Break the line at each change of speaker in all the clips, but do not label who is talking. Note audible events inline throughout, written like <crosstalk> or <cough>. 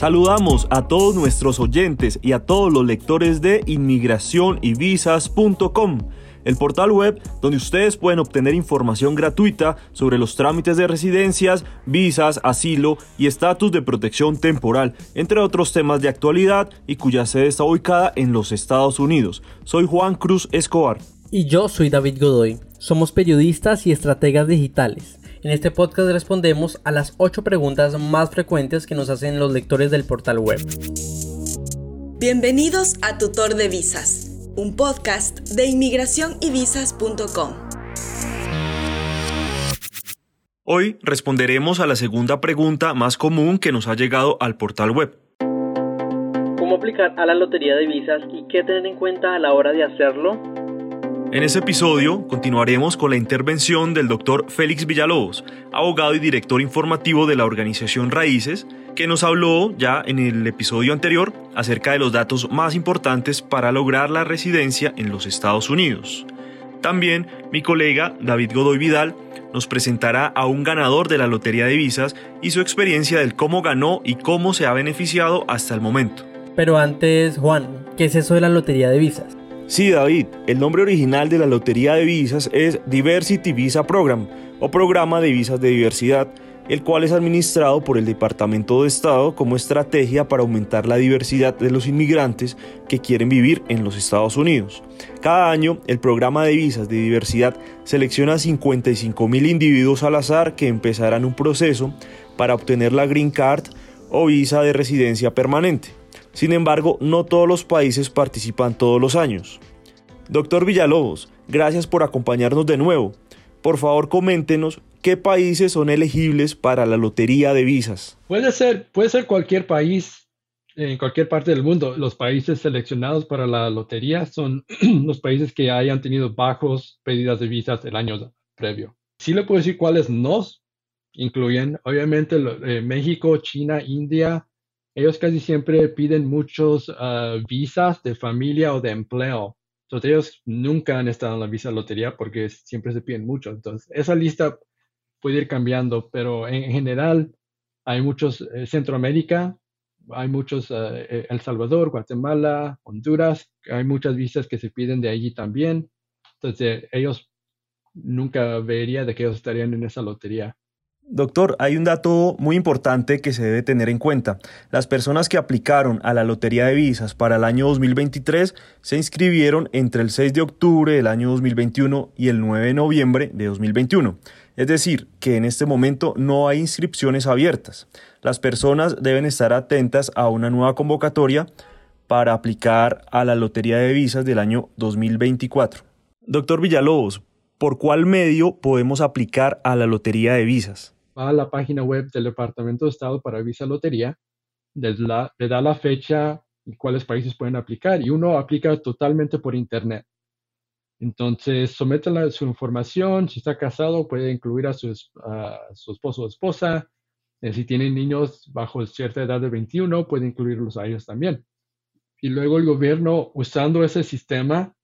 Saludamos a todos nuestros oyentes y a todos los lectores de inmigracionyvisas.com, el portal web donde ustedes pueden obtener información gratuita sobre los trámites de residencias, visas, asilo y estatus de protección temporal, entre otros temas de actualidad y cuya sede está ubicada en los Estados Unidos. Soy Juan Cruz Escobar.
Y yo soy David Godoy. Somos periodistas y estrategas digitales. En este podcast respondemos a las 8 preguntas más frecuentes que nos hacen los lectores del portal web.
Bienvenidos a Tutor de Visas, un podcast de inmigracionyvisas.com.
Hoy responderemos a la segunda pregunta más común que nos ha llegado al portal web.
¿Cómo aplicar a la lotería de visas y qué tener en cuenta a la hora de hacerlo?
En este episodio continuaremos con la intervención del doctor Félix Villalobos, abogado y director informativo de la organización Raíces, que nos habló ya en el episodio anterior acerca de los datos más importantes para lograr la residencia en los Estados Unidos. También mi colega David Godoy Vidal nos presentará a un ganador de la Lotería de Visas y su experiencia del cómo ganó y cómo se ha beneficiado hasta el momento.
Pero antes, Juan, ¿qué es eso de la Lotería de Visas?
Sí, David, el nombre original de la Lotería de Visas es Diversity Visa Program o Programa de Visas de Diversidad, el cual es administrado por el Departamento de Estado como estrategia para aumentar la diversidad de los inmigrantes que quieren vivir en los Estados Unidos. Cada año, el programa de visas de diversidad selecciona 55 mil individuos al azar que empezarán un proceso para obtener la Green Card o visa de residencia permanente. Sin embargo, no todos los países participan todos los años. Doctor Villalobos, gracias por acompañarnos de nuevo. Por favor, coméntenos qué países son elegibles para la lotería de visas.
Puede ser, puede ser cualquier país en cualquier parte del mundo. Los países seleccionados para la lotería son <clears throat> los países que hayan tenido bajos pedidas de visas el año previo. Sí le puedo decir cuáles nos incluyen. Obviamente eh, México, China, India, ellos casi siempre piden muchos ah, visas de familia o de empleo. Entonces ellos nunca han estado en la visa lotería porque siempre se piden mucho. Entonces esa lista puede ir cambiando, pero en general hay muchos, eh, Centroamérica, hay muchos, ah, eh, El Salvador, Guatemala, Honduras, hay muchas visas que se piden de allí también. Entonces ellos nunca vería de que ellos estarían en esa lotería.
Doctor, hay un dato muy importante que se debe tener en cuenta. Las personas que aplicaron a la Lotería de Visas para el año 2023 se inscribieron entre el 6 de octubre del año 2021 y el 9 de noviembre de 2021. Es decir, que en este momento no hay inscripciones abiertas. Las personas deben estar atentas a una nueva convocatoria para aplicar a la Lotería de Visas del año 2024. Doctor Villalobos, ¿por cuál medio podemos aplicar a la Lotería de Visas?
a la página web del Departamento de Estado para Visa Lotería, le, da la fecha y cuáles países pueden aplicar y uno aplica totalmente por internet. Entonces, somete su información, si está casado puede incluir a su, su esposo o esposa, eh, si tienen niños bajo cierta edad de 21 puede incluirlos a ellos también. Y luego el gobierno, usando ese sistema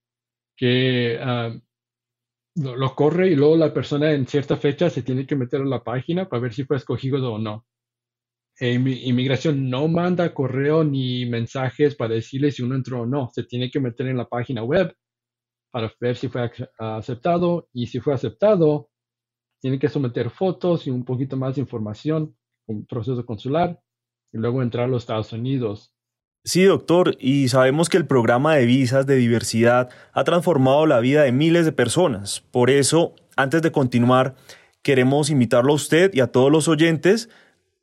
que ah, lo, corre y luego la persona en cierta fecha se tiene que meter a la página para ver si fue escogido o no. E inmigración no manda correo ni mensajes para decirle si uno entró o no. Se tiene que meter en la página web para ver si fue aceptado y si fue aceptado, tiene que someter fotos y un poquito más de información, un proceso consular y luego entrar a los Estados Unidos.
Sí, doctor, y sabemos que el programa de visas de diversidad ha transformado la vida de miles de personas. Por eso, antes de continuar, queremos invitarlo a usted y a todos los oyentes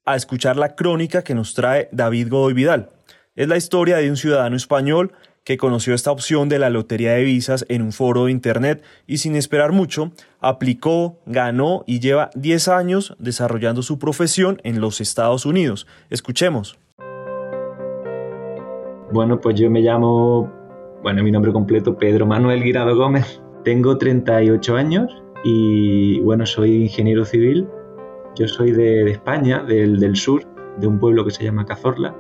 a escuchar la crónica que nos trae David Godoy Vidal. Es la historia de un ciudadano español que conoció esta opción de la lotería de visas en un foro de internet y sin esperar mucho, aplicó, ganó y lleva 10 años desarrollando su profesión en los Estados Unidos. Escuchemos.
Bueno, pues yo me llamo, bueno, mi nombre completo Pedro Manuel Guirado Gómez. Tengo 38 años y bueno, soy ingeniero civil. Yo soy de, España, del, del, sur, de un pueblo que se llama Cazorla.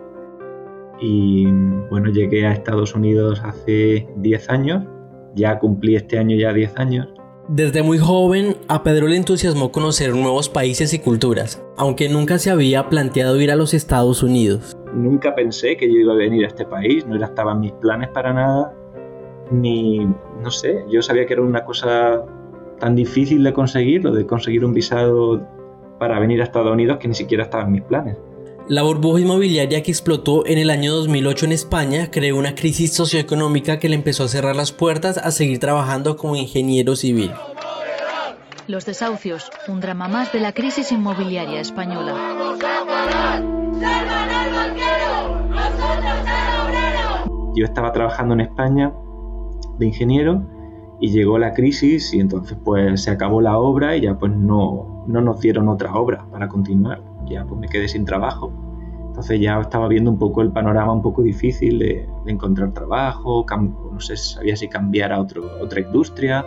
Y bueno, llegué a Estados Unidos hace 10 años. Ya cumplí este año ya 10 años.
Desde muy joven, a Pedro le entusiasmó conocer nuevos países y culturas, aunque nunca se había planteado ir a los Estados Unidos.
Nunca pensé que yo iba a venir a este país, no estaban mis planes para nada, ni, no sé, yo sabía que era una cosa tan difícil de conseguir, lo de conseguir un visado para venir a Estados Unidos, que ni siquiera estaba en mis planes.
La burbuja inmobiliaria que explotó en el año 2008 en España creó una crisis socioeconómica que le empezó a cerrar las puertas a seguir trabajando como ingeniero civil.
Los desahucios, un drama más de la crisis inmobiliaria española.
Yo estaba trabajando en España de ingeniero y llegó la crisis y entonces pues se acabó la obra y ya pues no, no nos dieron otra obra para continuar. Ya pues me quedé sin trabajo. Entonces ya estaba viendo un poco el panorama un poco difícil de, encontrar trabajo, no sé, sabía si cambiar a otro, otra industria.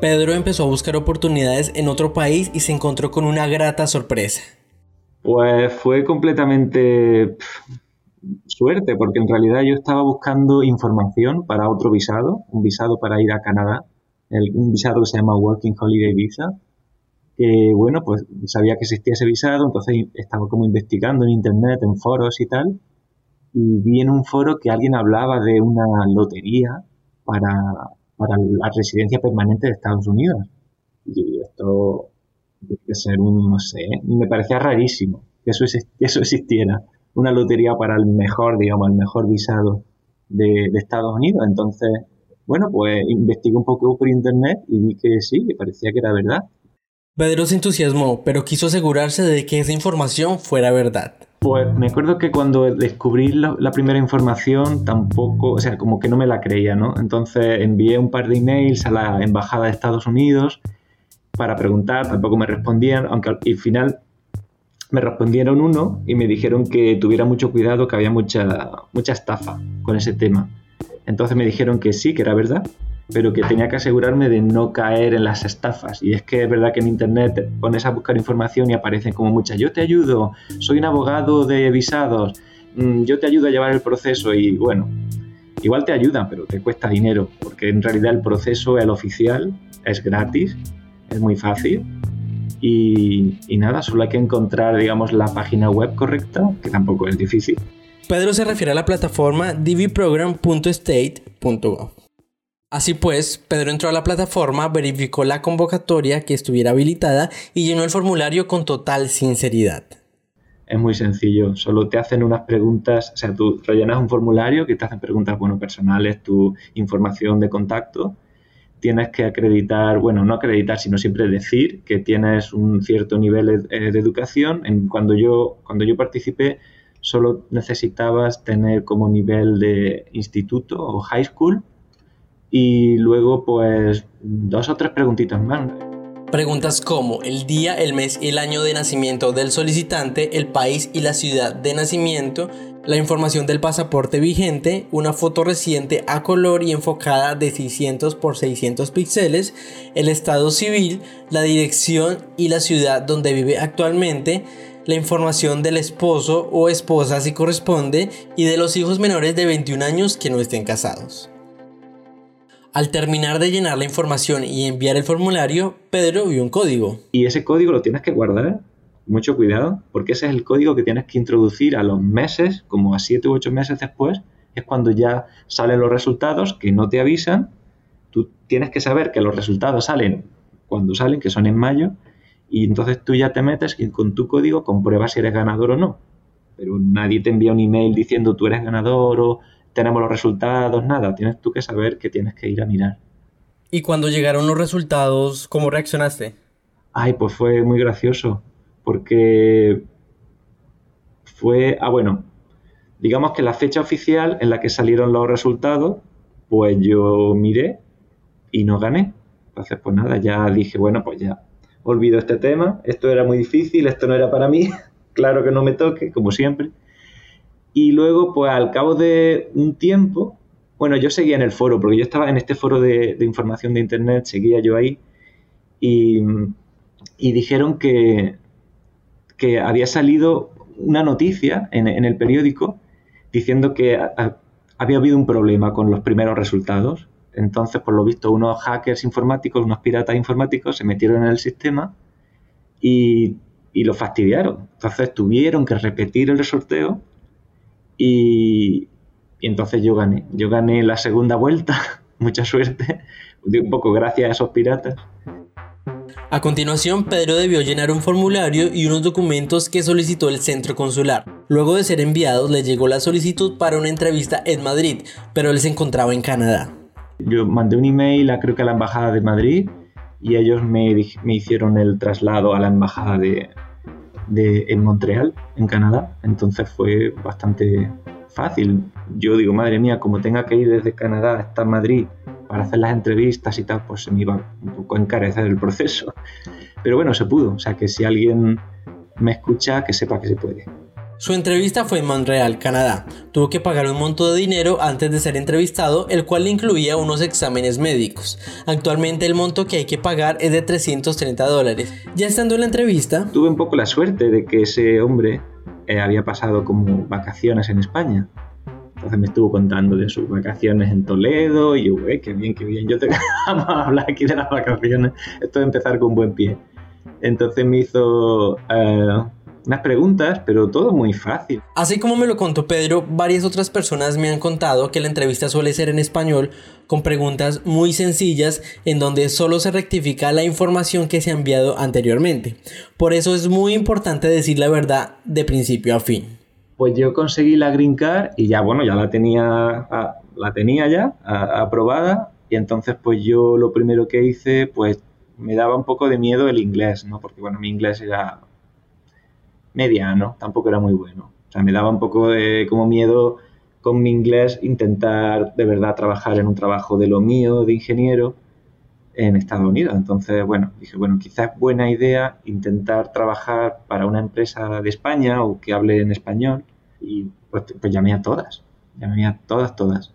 Pedro empezó a buscar oportunidades en otro país y se encontró con una grata sorpresa.
Pues fue completamente suerte, porque en realidad yo estaba buscando información para otro visado, un visado para ir a Canadá, un visado que se llama Working Holiday Visa, que bueno, pues sabía que existía ese visado, entonces estaba como investigando en internet, en foros y tal, y vi en un foro que alguien hablaba de una lotería para, para la residencia permanente de Estados Unidos. Y esto tiene que ser un, no sé, me parecía rarísimo que eso, eso existiera. Una lotería para el mejor, digamos, el mejor visado de, de Estados Unidos. Entonces, bueno, pues investigué un poco por internet y vi que sí, que parecía que era verdad.
Pedro se entusiasmó, pero quiso asegurarse de que esa información fuera verdad.
Pues me acuerdo que cuando descubrí la, primera información tampoco, o sea, como que no me la creía, ¿no? Entonces envié un par de emails a la Embajada de Estados Unidos para preguntar, tampoco me respondían, aunque al final me respondieron uno y me dijeron que tuviera mucho cuidado, que había mucha, mucha estafa con ese tema. Entonces me dijeron que sí, que era verdad, pero que tenía que asegurarme de no caer en las estafas. Y es que es verdad que en Internet te pones a buscar información y aparecen como muchas, yo te ayudo, soy un abogado de visados, mm, yo te ayudo a llevar el proceso y bueno, igual te ayudan, pero te cuesta dinero, porque en realidad el proceso, el oficial, es gratis, es muy fácil. Y, y nada, solo hay que encontrar, digamos, la página web correcta, que tampoco es difícil.
Pedro se refiere a la plataforma dvprogram.state.gov. Así pues, Pedro entró a la plataforma, verificó la convocatoria que estuviera habilitada y llenó el formulario con total sinceridad.
Es muy sencillo, solo te hacen unas preguntas, o sea, tú rellenas un formulario que te hacen preguntas, bueno, personales, tu información de contacto, tienes que acreditar, bueno, no acreditar, sino siempre decir que tienes un cierto nivel de, educación. En, cuando, yo, cuando yo participé, solo necesitabas tener como nivel de instituto o high school y luego pues dos o tres preguntitas más.
Preguntas como el día, el mes y el año de nacimiento del solicitante, el país y la ciudad de nacimiento, la información del pasaporte vigente, una foto reciente a color y enfocada de 600 por 600 píxeles, el estado civil, la dirección y la ciudad donde vive actualmente, la información del esposo o esposa si corresponde y de los hijos menores de 21 años que no estén casados. Al terminar de llenar la información y enviar el formulario, Pedro vio un código.
Y ese código lo tienes que guardar. Mucho cuidado, porque ese es el código que tienes que introducir a los meses, como a 7 u 8 meses después, es cuando ya salen los resultados que no te avisan. Tú tienes que saber que los resultados salen cuando salen, que son en mayo, y entonces tú ya te metes y con tu código compruebas si eres ganador o no. Pero nadie te envía un email diciendo tú eres ganador o tenemos los resultados, nada, tienes tú que saber que tienes que ir a mirar.
¿Y cuando llegaron los resultados, cómo reaccionaste?
Ay, pues fue muy gracioso, porque fue, ah, bueno, digamos que la fecha oficial en la que salieron los resultados, pues yo miré y no gané. Entonces, pues nada, ya dije, bueno, pues ya olvido este tema, esto era muy difícil, esto no era para mí, <laughs> claro que no me toque, como siempre. Y luego, pues al cabo de un tiempo, bueno, yo seguía en el foro, porque yo estaba en este foro de, información de Internet, seguía yo ahí, y, dijeron que, que, había salido una noticia en, el periódico diciendo que había habido un problema con los primeros resultados. Entonces, por lo visto, unos hackers informáticos, unos piratas informáticos se metieron en el sistema y, y lo fastidiaron. Entonces, tuvieron que repetir el sorteo Y, y entonces yo gané. Yo gané la segunda vuelta, <laughs> mucha suerte, un poco gracias a esos piratas.
A continuación, Pedro debió llenar un formulario y unos documentos que solicitó el centro consular. Luego de ser enviados, le llegó la solicitud para una entrevista en Madrid, pero él se encontraba en Canadá.
Yo mandé un email a creo que a la embajada de Madrid y ellos me, me hicieron el traslado a la embajada de, de, en Montreal, en Canadá. Entonces fue bastante fácil. Yo digo, madre mía, como tenga que ir desde Canadá hasta Madrid para hacer las entrevistas y tal, pues se me iba un poco a encarecer el proceso. Pero bueno, se pudo. O sea que si alguien me escucha, que sepa que se puede.
Su entrevista fue en Montreal, Canadá. Tuvo que pagar un monto de dinero antes de ser entrevistado, el cual incluía unos exámenes médicos. Actualmente el monto que hay que pagar es de 330 dólares. Ya estando en la entrevista...
Tuve un poco la suerte de que ese hombre eh, había pasado como vacaciones en España. Entonces me estuvo contando de sus vacaciones en Toledo y yo, eh, qué bien, qué bien. Yo te <laughs> vamos a hablar aquí de las vacaciones. Esto de empezar con buen pie. Entonces me hizo eh, unas preguntas, pero todo muy fácil.
Así como me lo contó Pedro, varias otras personas me han contado que la entrevista suele ser en español, con preguntas muy sencillas en donde solo se rectifica la información que se ha enviado anteriormente. Por eso es muy importante decir la verdad de principio a fin.
Pues yo conseguí la Green Card y ya, bueno, ya la tenía, la tenía ya aprobada y entonces pues yo lo primero que hice, pues me daba un poco de miedo el inglés, ¿no? Porque bueno, mi inglés era mediano, tampoco era muy bueno. O sea, me daba un poco de como miedo con mi inglés intentar de verdad trabajar en un trabajo de lo mío, de ingeniero, en Estados Unidos. Entonces, bueno, dije, bueno, quizás buena idea intentar trabajar para una empresa de España o que hable en español. Y pues, pues llamé a todas, llamé a todas, todas.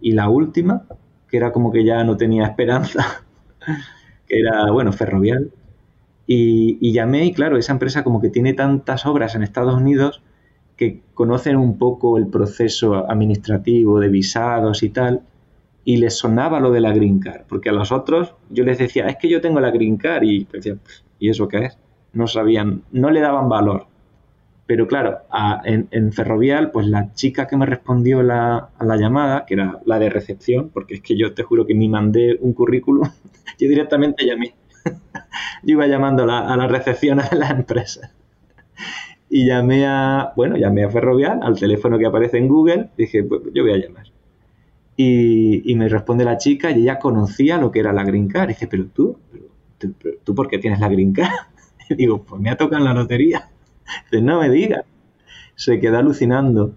Y la última, que era como que ya no tenía esperanza, <laughs> que era, bueno, Ferrovial, y, llamé y claro, esa empresa como que tiene tantas obras en Estados Unidos que conocen un poco el proceso administrativo de visados y tal, y les sonaba lo de la Green Card, porque a los otros yo les decía, es que yo tengo la Green Card, y decían, ¿y eso qué es? No sabían, no le daban valor. Pero claro, en, Ferrovial, pues la chica que me respondió la, a la llamada, que era la de recepción, porque es que yo te juro que ni mandé un currículum, <laughs> yo directamente llamé yo iba llamando a las recepciones <laughs> de la empresa. Y llamé a, bueno, llamé a Ferrovial, al teléfono que aparece en Google, dije, pues yo voy a llamar. Y, me responde la chica y ella conocía lo que era la Green Card. Y dice, pero tú, ¿tú por qué tienes la Green Card? Y <laughs> digo, pues me ha tocado en la lotería. <laughs> Dice, no me digas. Se queda alucinando.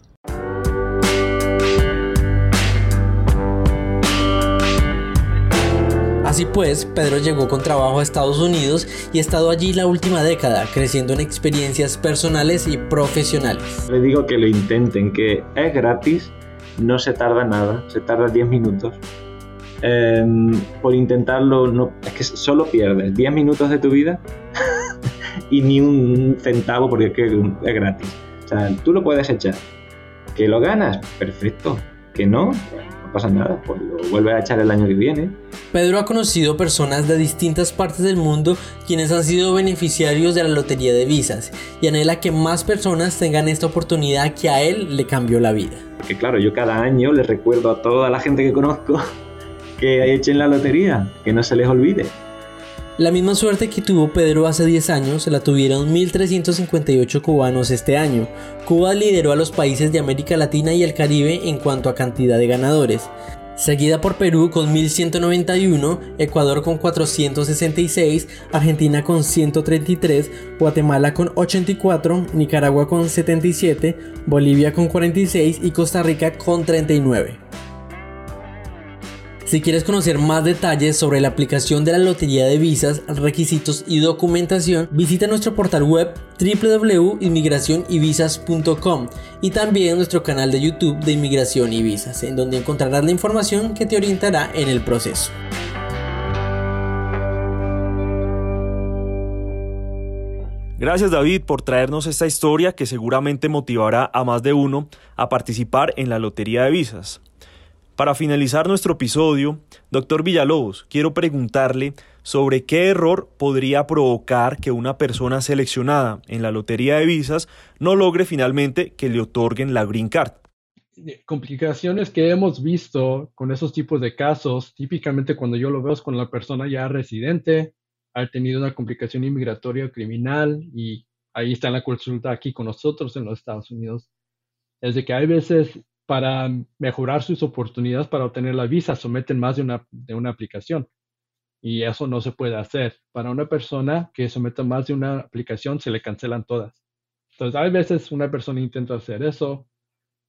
Así pues, Pedro llegó con trabajo a Estados Unidos y ha estado allí la última década, creciendo en experiencias personales y profesionales.
Le digo que lo intenten, que es gratis, no se tarda nada, se tarda 10 minutos. Em, por intentarlo, es que solo pierdes 10 minutos de tu vida <laughs> y ni un centavo porque es que es gratis. O sea, tú lo puedes echar. Que lo ganas, perfecto. Que no, no pasa nada, pues lo vuelve a echar el año que viene.
Pedro ha conocido personas de distintas partes del mundo quienes han sido beneficiarios de la lotería de visas y anhela que más personas tengan esta oportunidad que a él le cambió la vida.
Que claro, yo cada año le recuerdo a toda la gente que conozco <laughs> que echen la lotería, que no se les olvide.
La misma suerte que tuvo Pedro hace 10 años la tuvieron 1.358 cubanos este año. Cuba lideró a los países de América Latina y el Caribe en cuanto a cantidad de ganadores, seguida por Perú con 1191, Ecuador con 466, Argentina con 133, Guatemala con 84, Nicaragua con 77, Bolivia con 46 y Costa Rica con 39. Si quieres conocer más detalles sobre la aplicación de la Lotería de Visas, requisitos y documentación, visita nuestro portal web www.inmigracionyvisas.com y también nuestro canal de YouTube de Inmigración y Visas, en donde encontrarás la información que te orientará en el proceso.
Gracias David por traernos esta historia que seguramente motivará a más de uno a participar en la Lotería de Visas. Para finalizar nuestro episodio, doctor Villalobos, quiero preguntarle sobre qué error podría provocar que una persona seleccionada en la lotería de visas no logre finalmente que le otorguen la Green Card.
complicaciones que hemos visto con esos tipos de casos, típicamente cuando yo lo veo es con la persona ya residente, ha tenido una complicación inmigratoria o criminal y ahí está la consulta aquí con nosotros en los Estados Unidos, es de que hay veces para mejorar sus oportunidades para obtener la visa someten más de una, de una aplicación y eso no se puede hacer. Para una persona que someta más de una aplicación se le cancelan todas. Entonces, hay veces una persona intenta hacer eso,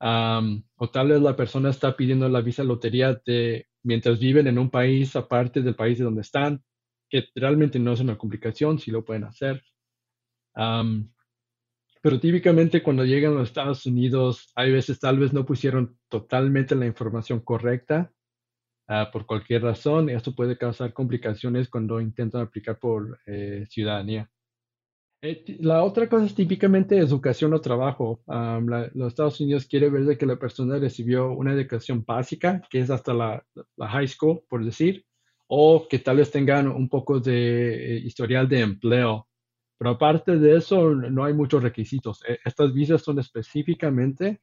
o tal vez la persona está pidiendo la visa lotería de, mientras viven en un país aparte del país de donde están, que realmente no es una complicación, si lo pueden hacer. Pero típicamente cuando llegan a los Estados Unidos, hay veces tal vez no pusieron totalmente la información correcta ah, por cualquier razón. Esto puede causar complicaciones cuando intentan aplicar por eh, ciudadanía. Eh, la otra cosa es típicamente educación o trabajo. los Estados Unidos quiere ver de que la persona recibió una educación básica, que es hasta la, high school, por decir, o que tal vez tengan un poco de eh, historial de empleo. Pero aparte de eso, no hay muchos requisitos. E, estas visas son específicamente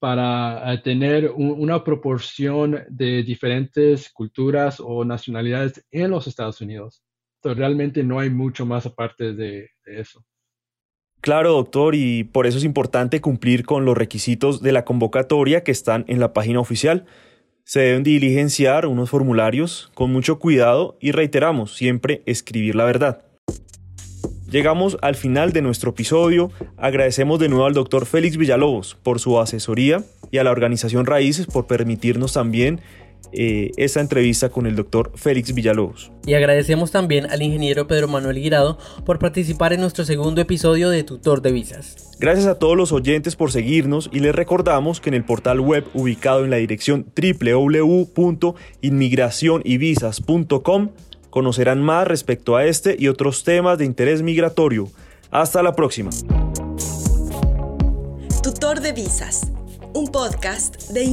para eh, tener una proporción de diferentes culturas o nacionalidades en los Estados Unidos. Entonces, realmente no hay mucho más aparte de, eso.
Claro, doctor, y por eso es importante cumplir con los requisitos de la convocatoria que están en la página oficial. Se deben diligenciar unos formularios con mucho cuidado y reiteramos siempre escribir la verdad. Llegamos al final de nuestro episodio. Agradecemos de nuevo al doctor Félix Villalobos por su asesoría y a la organización Raíces por permitirnos también eh, esta entrevista con el doctor Félix Villalobos.
Y agradecemos también al ingeniero Pedro Manuel Guirado por participar en nuestro segundo episodio de Tutor de Visas.
Gracias a todos los oyentes por seguirnos y les recordamos que en el portal web ubicado en la dirección www.inmigracionyvisas.com Conocerán más respecto a este y otros temas de interés migratorio. Hasta la próxima.
Tutor de Visas, un podcast de